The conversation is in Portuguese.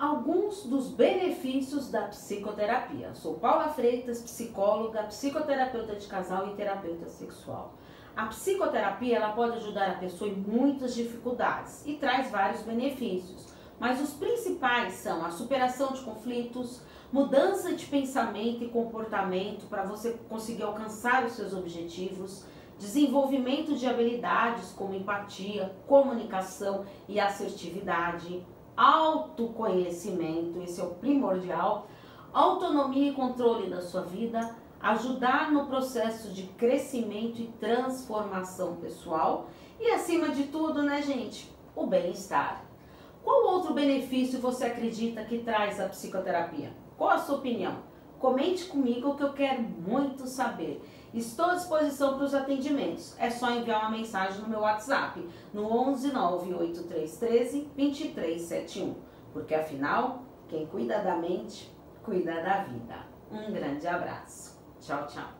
alguns dos benefícios da psicoterapia. Sou Paula Freitas, psicóloga, psicoterapeuta de casal e terapeuta sexual. A psicoterapia ela pode ajudar a pessoa em muitas dificuldades e traz vários benefícios, mas os principais são a superação de conflitos, mudança de pensamento e comportamento para você conseguir alcançar os seus objetivos, desenvolvimento de habilidades como empatia, comunicação e assertividade, autoconhecimento, esse é o primordial, autonomia e controle da sua vida, ajudar no processo de crescimento e transformação pessoal e acima de tudo, né, gente, o bem-estar. Qual outro benefício você acredita que traz a psicoterapia? Qual a sua opinião? Comente comigo que eu quero muito saber. Estou à disposição para os atendimentos. É só enviar uma mensagem no meu WhatsApp no 11 98313 2371. Porque afinal, quem cuida da mente, cuida da vida. Um grande abraço. Tchau, tchau.